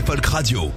Folk Radio.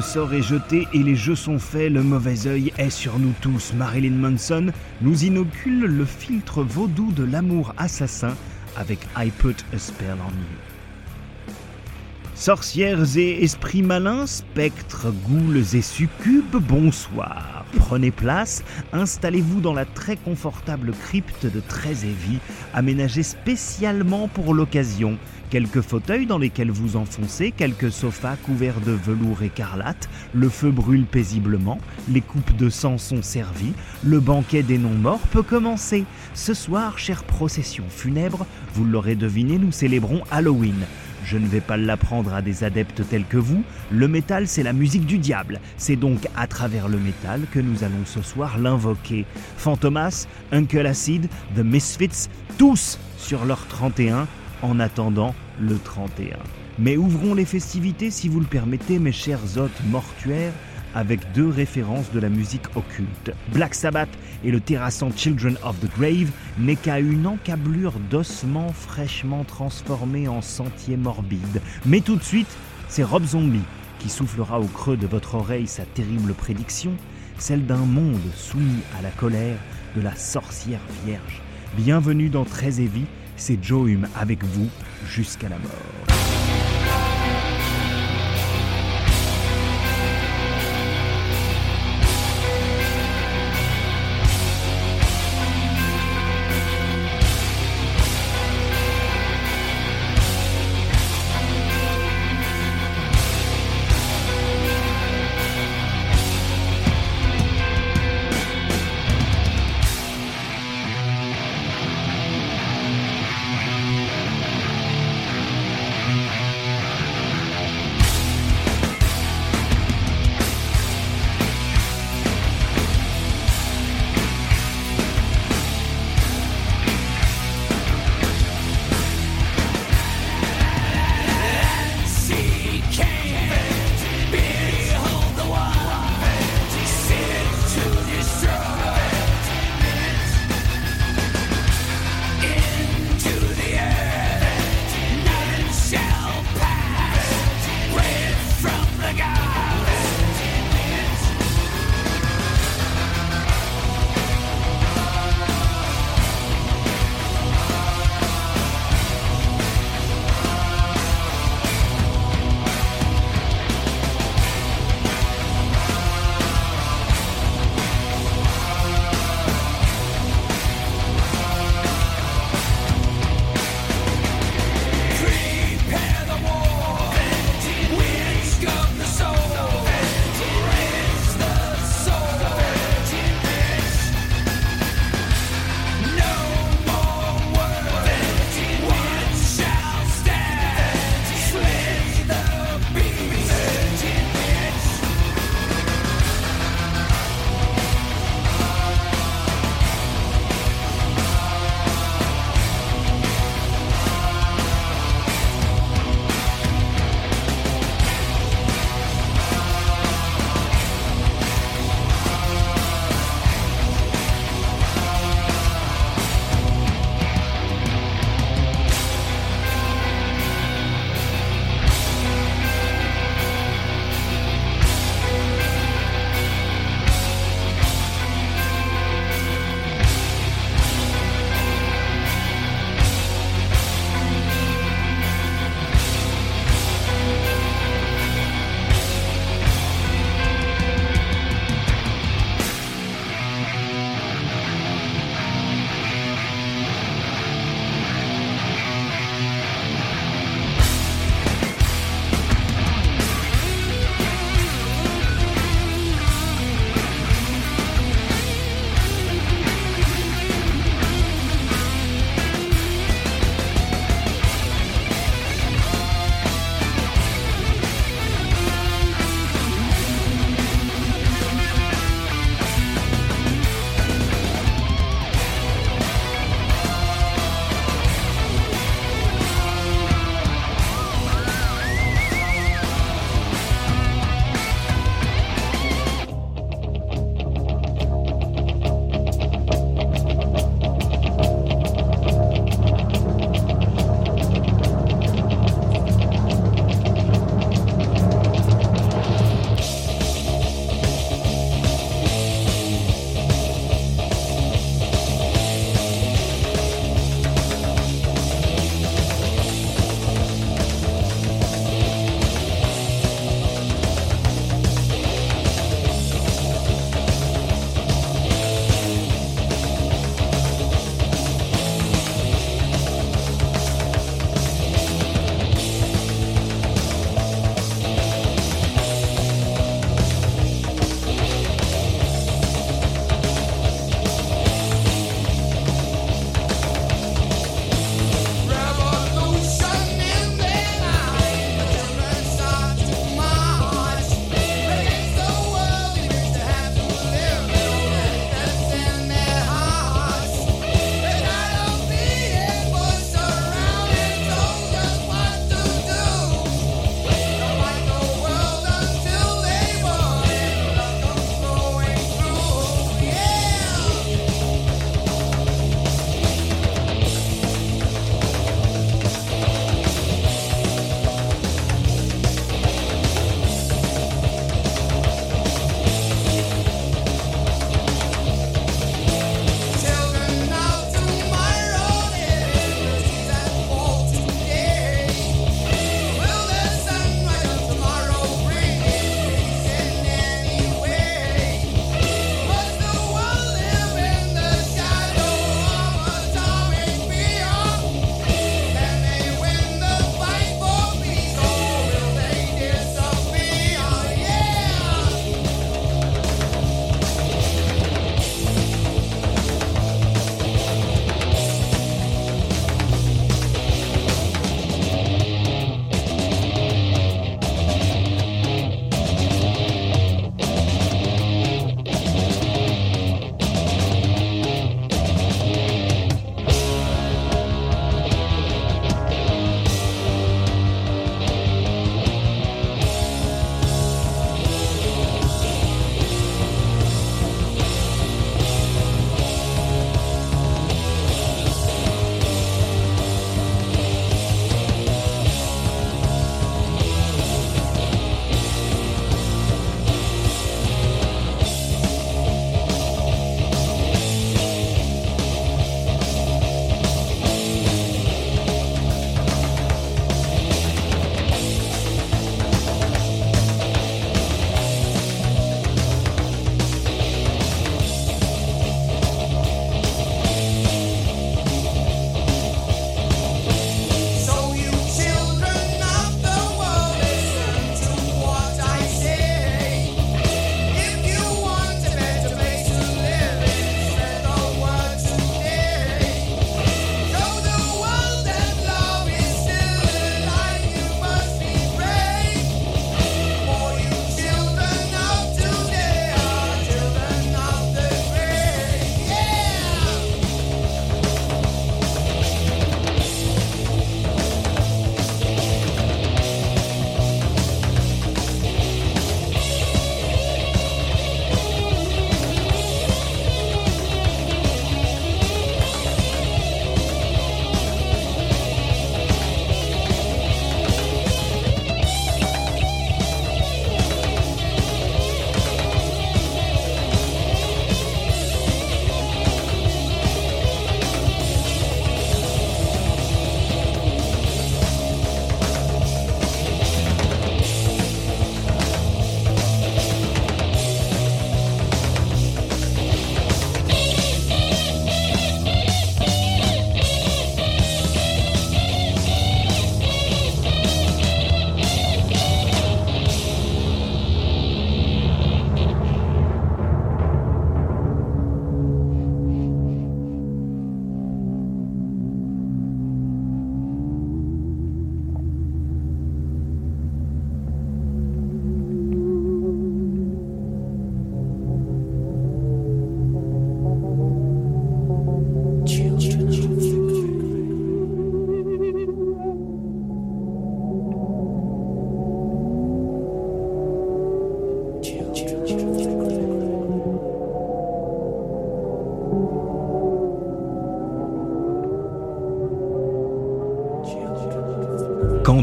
Le sort est jeté et les jeux sont faits, le mauvais œil est sur nous tous. Marilyn Manson nous inocule le filtre vaudou de l'amour assassin avec I Put a Spell on You. Sorcières et esprits malins, spectres, ghouls et succubes, bonsoir. Prenez place, installez-vous dans la très confortable crypte de Trézévie, aménagée spécialement pour l'occasion Quelques fauteuils dans lesquels vous enfoncez, quelques sofas couverts de velours écarlate, le feu brûle paisiblement, les coupes de sang sont servies, le banquet des non-morts peut commencer. Ce soir, chère procession funèbre, vous l'aurez deviné, nous célébrons Halloween. Je ne vais pas l'apprendre à des adeptes tels que vous, le métal c'est la musique du diable, c'est donc à travers le métal que nous allons ce soir l'invoquer. Fantomas, Uncle Acid, The Misfits, tous sur leur 31, en attendant le 31. Mais ouvrons les festivités, si vous le permettez, mes chers hôtes mortuaires, avec deux références de la musique occulte. Black Sabbath et le terrassant Children of the Grave n'est qu'à une encablure d'ossements fraîchement transformés en sentiers morbides. Mais tout de suite, c'est Rob Zombie qui soufflera au creux de votre oreille sa terrible prédiction, celle d'un monde soumis à la colère de la sorcière vierge. Bienvenue dans Très Vie, c'est Joe Hume avec vous jusqu'à la mort.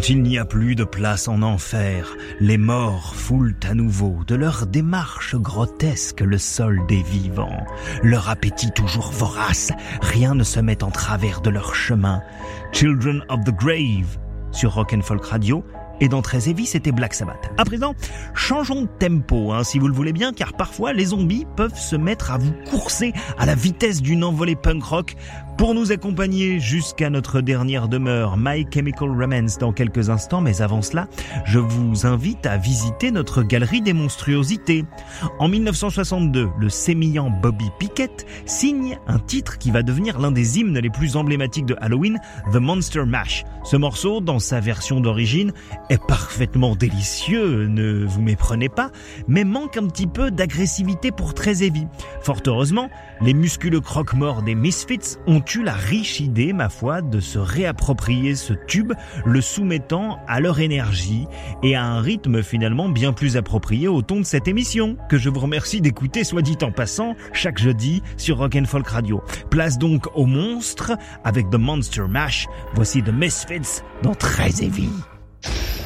Il n'y a plus de place en enfer, les morts foulent à nouveau de leur démarche grotesque le sol des vivants. Leur appétit toujours vorace, rien ne se met en travers de leur chemin. Children of the Grave sur Rock and Folk Radio et dans Très Heavy, c'était Black Sabbath. À présent, changeons de tempo, hein, si vous le voulez bien, car parfois les zombies peuvent se mettre à vous courser à la vitesse d'une envolée punk rock pour nous accompagner jusqu'à notre dernière demeure, My Chemical Romance, dans quelques instants, mais avant cela, je vous invite à visiter notre galerie des monstruosités. En 1962, le sémillant Bobby Pickett signe un titre qui va devenir l'un des hymnes les plus emblématiques de Halloween, The Monster Mash. Ce morceau, dans sa version d'origine, est parfaitement délicieux, ne vous méprenez pas, mais manque un petit peu d'agressivité pour très heavy. Fort heureusement, les musculeux croque-morts des Misfits ont eu la riche idée, ma foi, de se réapproprier ce tube, le soumettant à leur énergie et à un rythme finalement bien plus approprié au ton de cette émission, que je vous remercie d'écouter, soit dit en passant, chaque jeudi sur Rock and Folk Radio. Place donc au monstre avec The Monster Mash. Voici The Misfits dans Très Heavy. choking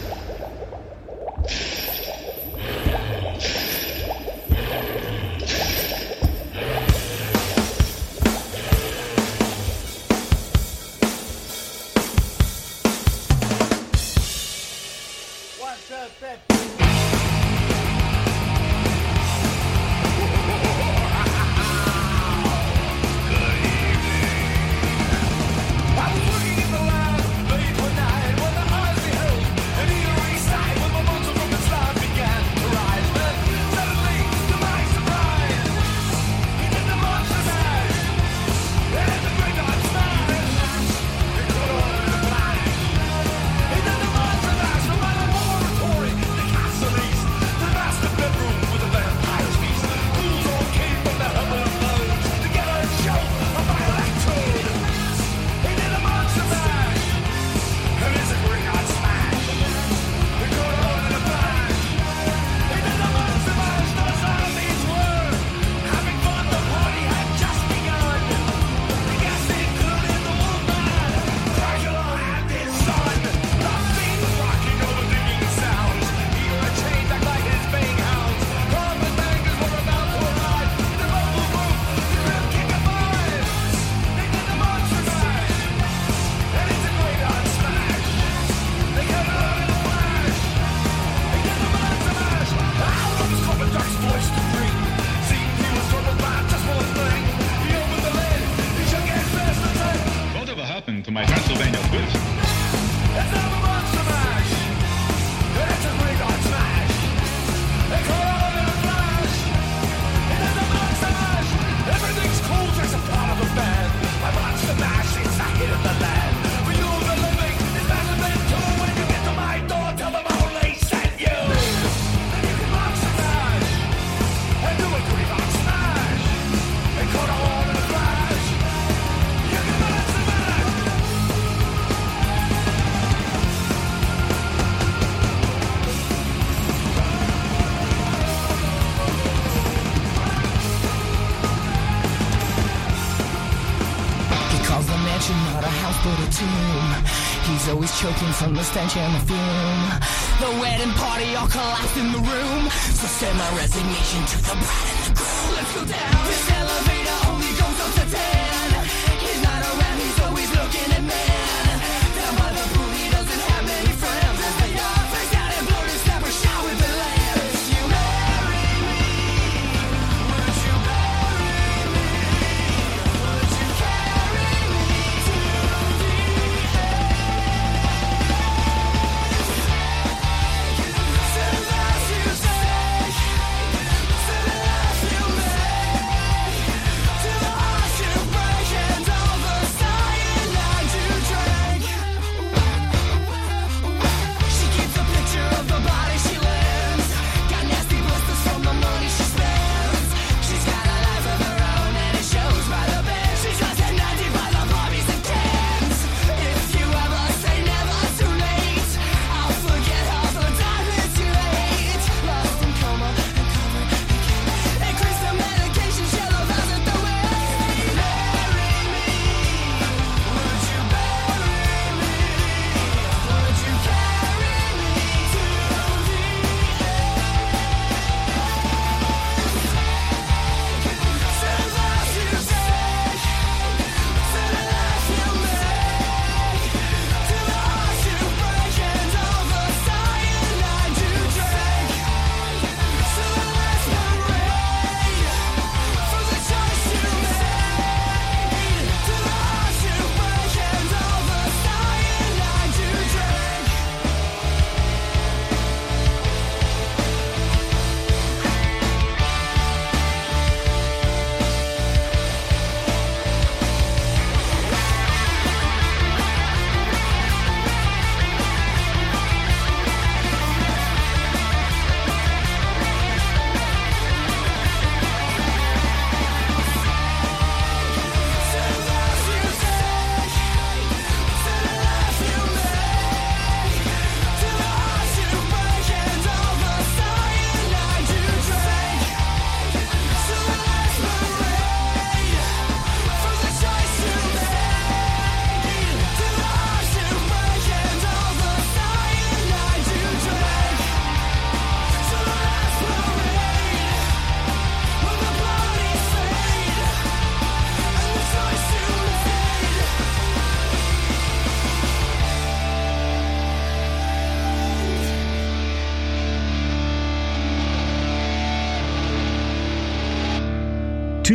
the stench and the fume. The wedding party all collapsed in the room. So send my resignation to the bride and the groom. Let's go down. This elevator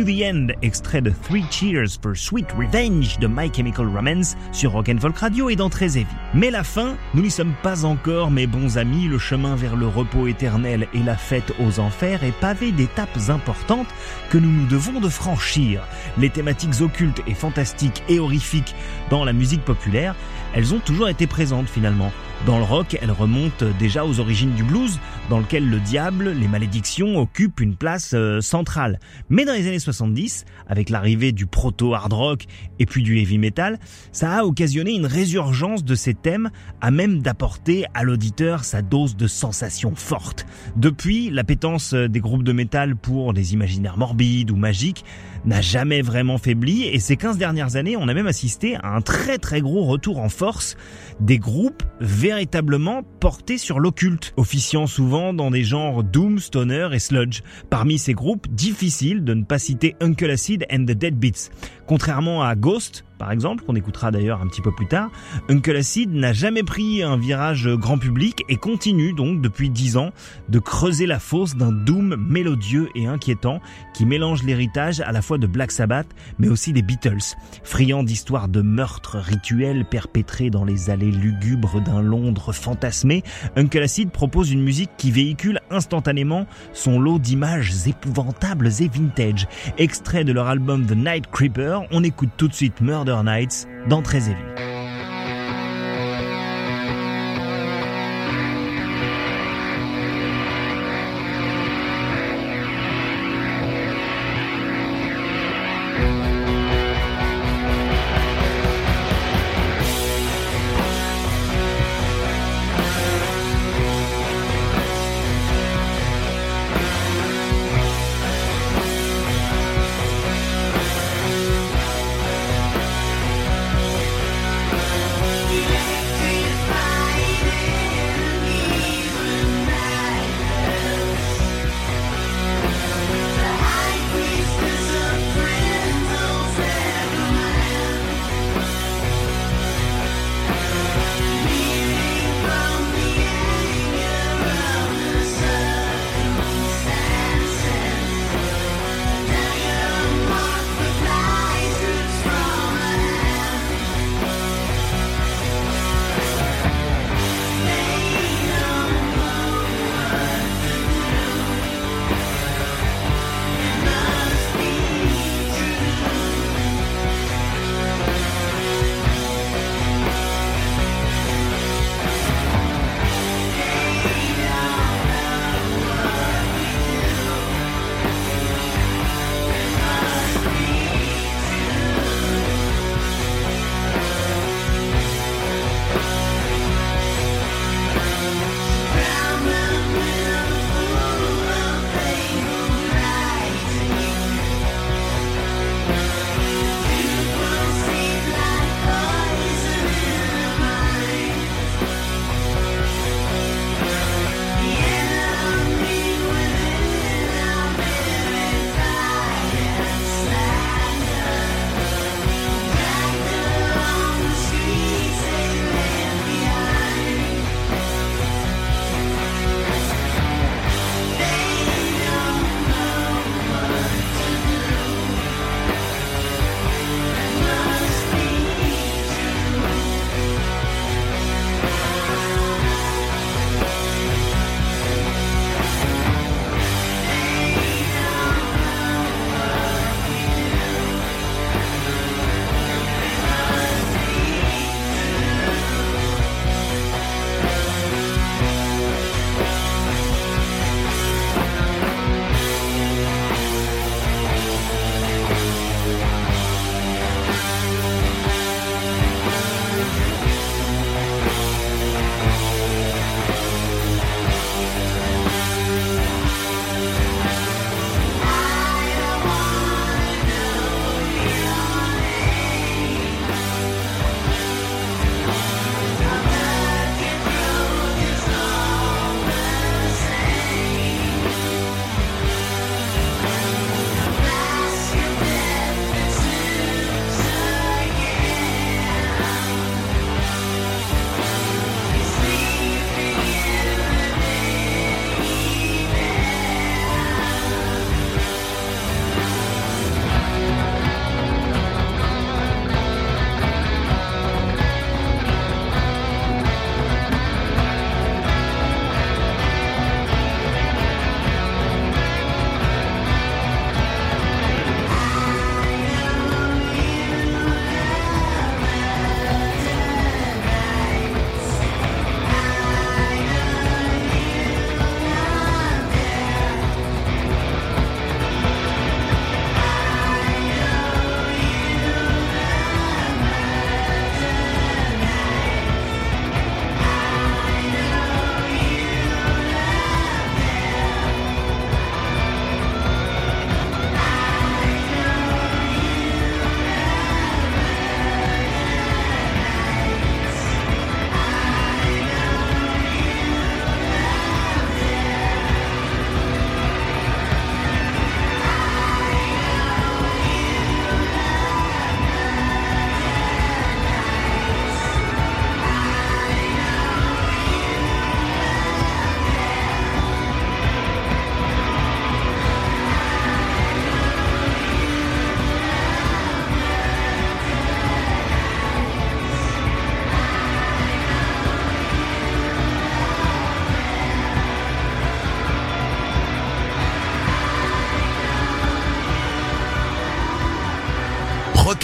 the End, extrait de Three Cheers for Sweet Revenge de My Chemical Romance sur Rock and Folk Radio et dans Très Heavy. Mais la fin, nous n'y sommes pas encore, mes bons amis, le chemin vers le repos éternel et la fête aux enfers est pavé d'étapes importantes que nous nous devons de franchir. Les thématiques occultes et fantastiques et horrifiques dans la musique populaire, elles ont toujours été présentes finalement. Dans le rock, elles remontent déjà aux origines du blues, dans lequel le diable, les malédictions occupent une place euh, centrale. Mais dans les années 70, avec l'arrivée du proto-hard rock et puis du heavy metal, ça a occasionné une résurgence de ces thèmes à même d'apporter à l'auditeur sa dose de sensations fortes. Depuis, l'appétence des groupes de métal pour des imaginaires morbides ou magiques n'a jamais vraiment faibli et ces 15 dernières années, on a même assisté à un très très gros retour en force des groupes véritablement portés sur l'occulte, officiant souvent dans des genres doom, stoner et sludge. Parmi ces groupes, difficile de ne pas citer Uncle Acid and the Dead Beats. Contrairement à Ghost, par exemple, qu'on écoutera d'ailleurs un petit peu plus tard, Uncle Acid n'a jamais pris un virage grand public et continue donc depuis dix ans de creuser la fosse d'un doom mélodieux et inquiétant qui mélange l'héritage à la fois de Black Sabbath mais aussi des Beatles. Friand d'histoires de meurtres rituels perpétrés dans les allées lugubres d'un Londres fantasmé, Uncle Acid propose une musique qui véhicule instantanément son lot d'images épouvantables et vintage. Extrait de leur album The Night Creeper, on écoute tout de suite Murder Nights dans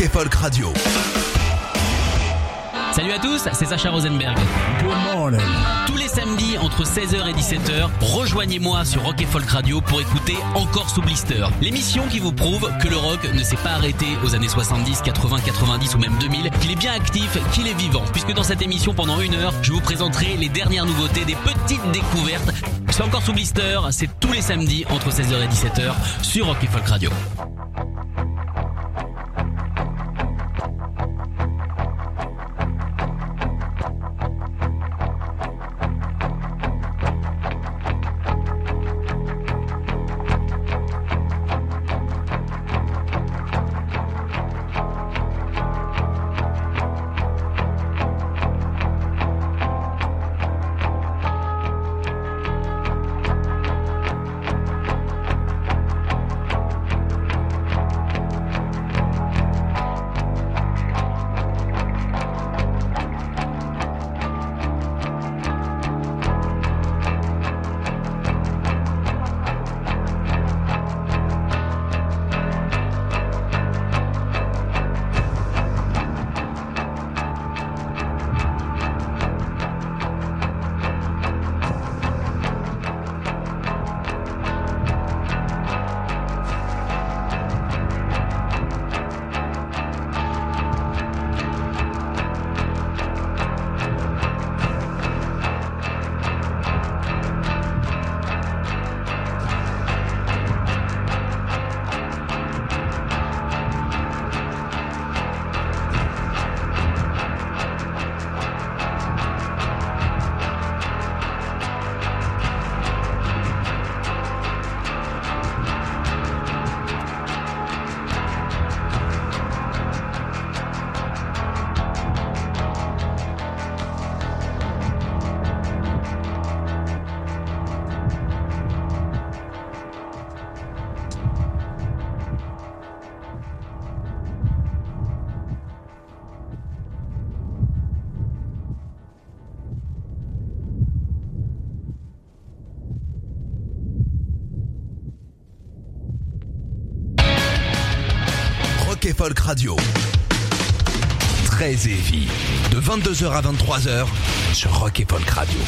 Rock et Folk Radio. Salut à tous, c'est Sacha Rosenberg. Tous les samedis entre 16h et 17h, rejoignez-moi sur Rock et Folk Radio pour écouter Encore sous blister. L'émission qui vous prouve que le rock ne s'est pas arrêté aux années 70, 80, 90 ou même 2000, qu'il est bien actif, qu'il est vivant. Puisque dans cette émission pendant une heure, je vous présenterai les dernières nouveautés, des petites découvertes. C'est Encore sous blister, c'est tous les samedis entre 16h et 17h sur Rock et Folk Radio. Folk Radio. Très heavy. De 22h à 23h sur Rock et Folk Radio.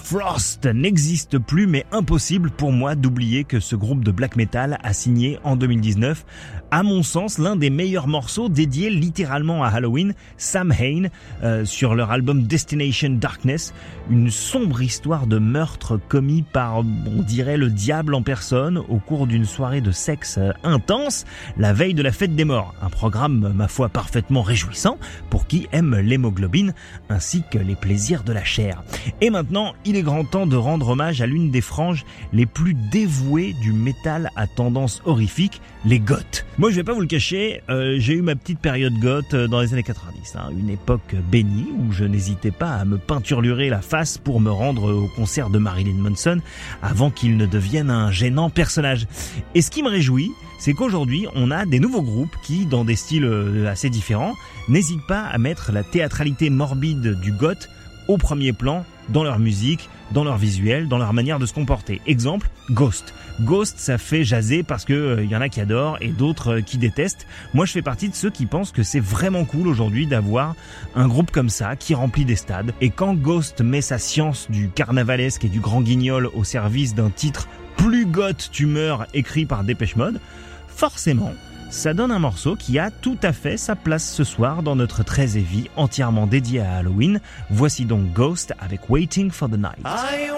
Rimfrost n'existe plus, mais impossible pour moi d'oublier que ce groupe de black metal a signé en 2019, à mon sens, l'un des meilleurs morceaux dédiés littéralement à Halloween, Sam Hain, euh, sur leur album Destination Darkness, une sombre histoire de meurtre commis par, on dirait, le diable en personne au cours d'une soirée de sexe euh, intense, la veille de la fête des morts. Un programme, ma foi, parfaitement réjouissant pour qui aime l'hémoglobine ainsi que les plaisirs de la chair. Et maintenant, il est grand temps de rendre hommage à l'une des franges les plus dévouées du métal à tendance horrifique, les goths. Moi, je vais pas vous le cacher, euh, j'ai eu ma petite période goth euh, dans les années 90, hein, une époque bénie où je n'hésitais pas à me peinturlurer la face pour me rendre au concert de Marilyn Manson avant qu'il ne devienne un gênant personnage. Et ce qui me réjouit, c'est qu'aujourd'hui, on a des nouveaux groupes qui, dans des styles euh, assez différents, n'hésitent pas à mettre la théâtralité morbide du goth au premier plan dans leur musique, dans leur visuel, dans leur manière de se comporter. Exemple, Ghost. Ghost, ça fait jaser parce que il euh, y en a qui adorent et d'autres euh, qui détestent. Moi, je fais partie de ceux qui pensent que c'est vraiment cool aujourd'hui d'avoir un groupe comme ça qui remplit des stades. Et quand Ghost met sa science du carnavalesque et du grand guignol au service d'un titre plus goth tu meurs écrit par Dépêche Mode, forcément, ça donne un morceau qui a tout à fait sa place ce soir dans notre très vie entièrement dédié à Halloween. Voici donc Ghost avec Waiting for the Night. I.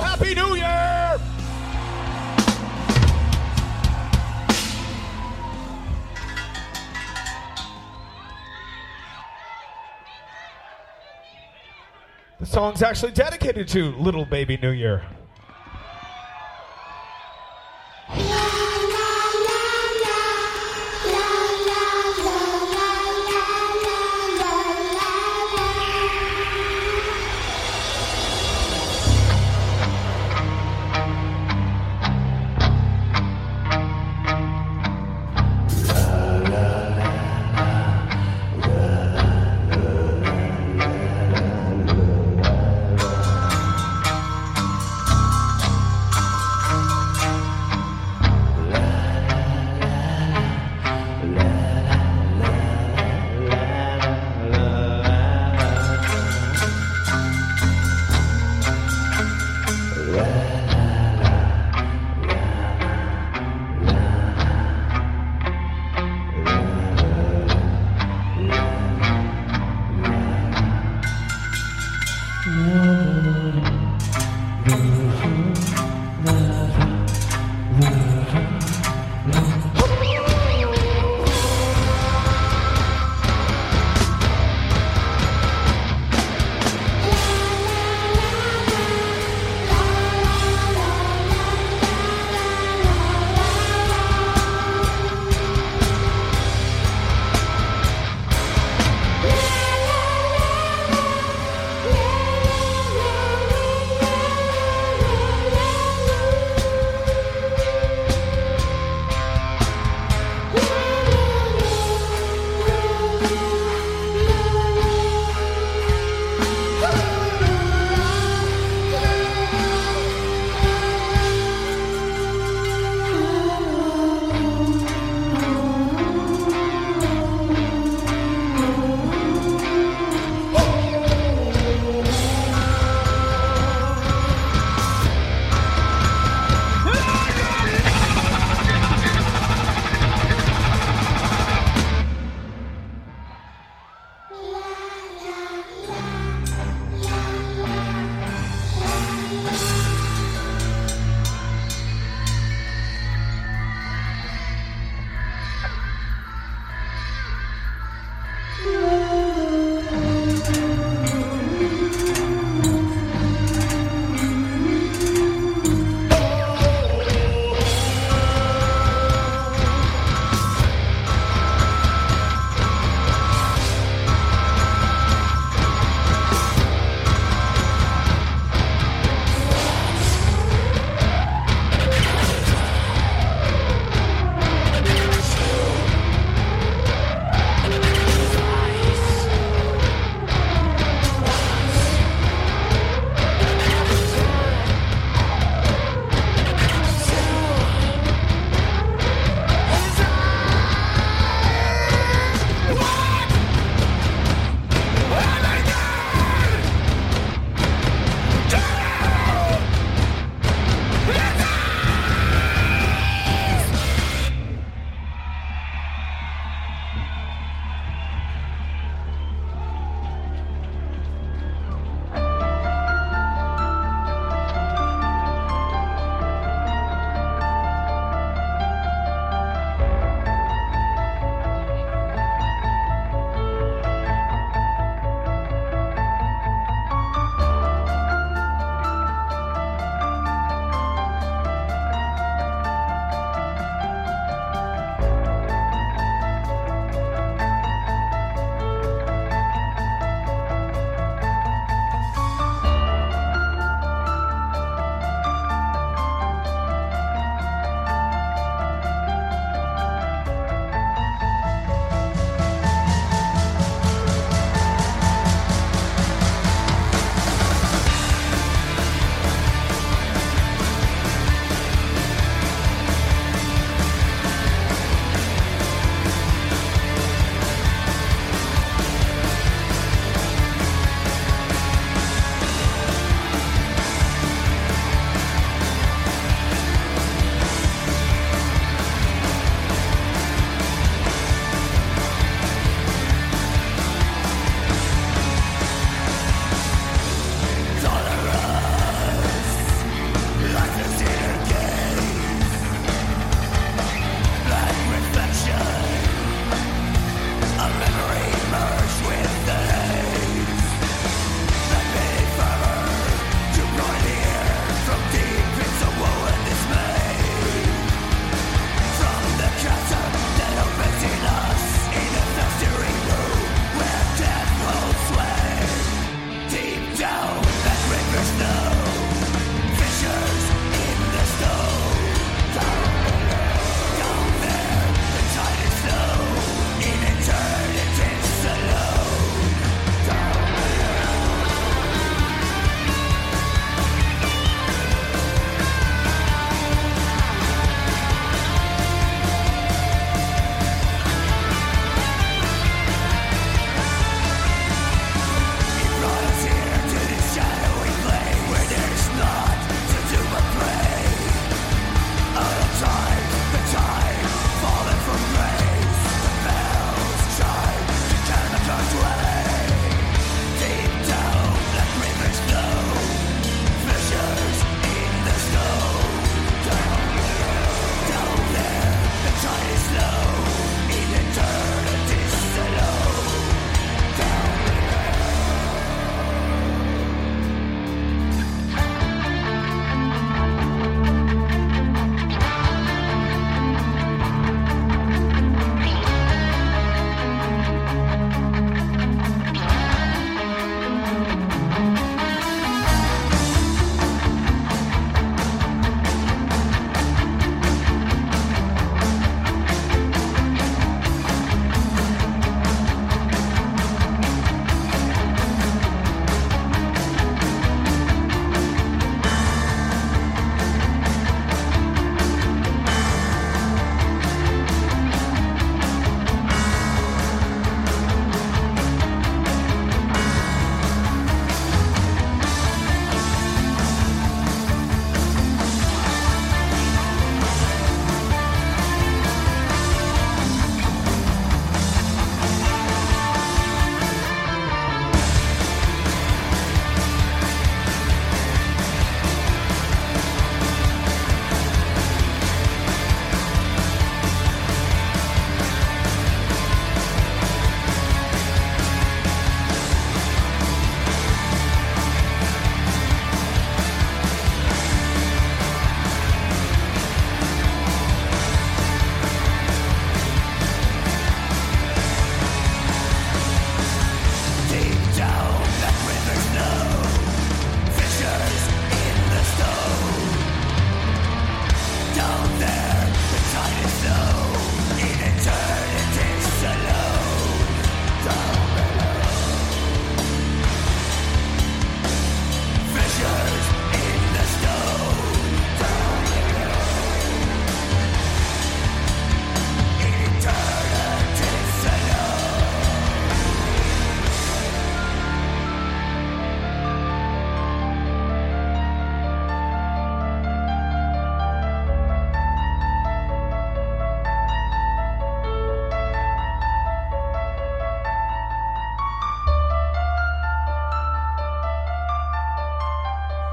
Happy New Year! The song's actually dedicated to Little Baby New Year.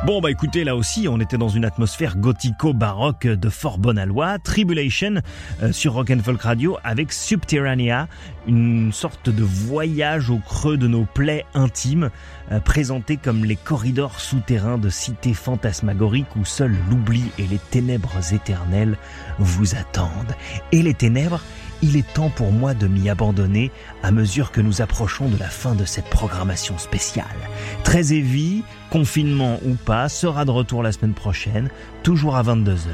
Bon bah écoutez là aussi on était dans une atmosphère gothico-baroque de fort bonne Tribulation euh, sur Rock and Folk Radio avec Subterranea, une sorte de voyage au creux de nos plaies intimes, euh, présenté comme les corridors souterrains de cités fantasmagoriques où seul l'oubli et les ténèbres éternelles vous attendent. Et les ténèbres, il est temps pour moi de m'y abandonner à mesure que nous approchons de la fin de cette programmation spéciale. Très heavy, confinement ou pas, sera de retour la semaine prochaine, toujours à 22h.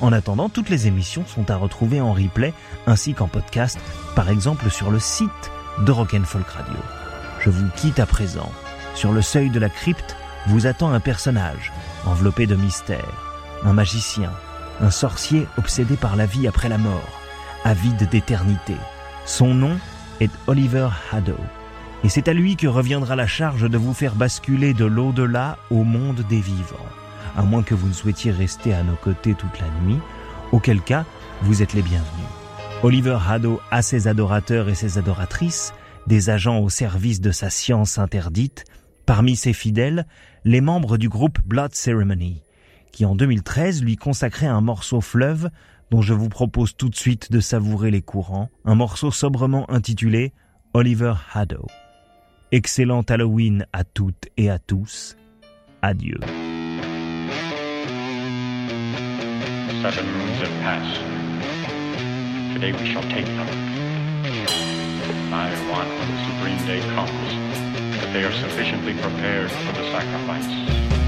En attendant, toutes les émissions sont à retrouver en replay ainsi qu'en podcast, par exemple sur le site de Rock'n'Folk Radio. Je vous quitte à présent. Sur le seuil de la crypte vous attend un personnage, enveloppé de mystère, un magicien, un sorcier obsédé par la vie après la mort avide d'éternité. Son nom est Oliver Haddo. Et c'est à lui que reviendra la charge de vous faire basculer de l'au-delà au monde des vivants. À moins que vous ne souhaitiez rester à nos côtés toute la nuit, auquel cas vous êtes les bienvenus. Oliver Haddo a ses adorateurs et ses adoratrices, des agents au service de sa science interdite, parmi ses fidèles, les membres du groupe Blood Ceremony, qui en 2013 lui consacrait un morceau fleuve dont je vous propose tout de suite de savourer les courants, un morceau sobrement intitulé Oliver Haddo. Excellent Halloween à toutes et à tous. Adieu. Seven moons have passed. Today we shall take them. I want when the supreme day comes that they are sufficiently prepared for the sacrifice.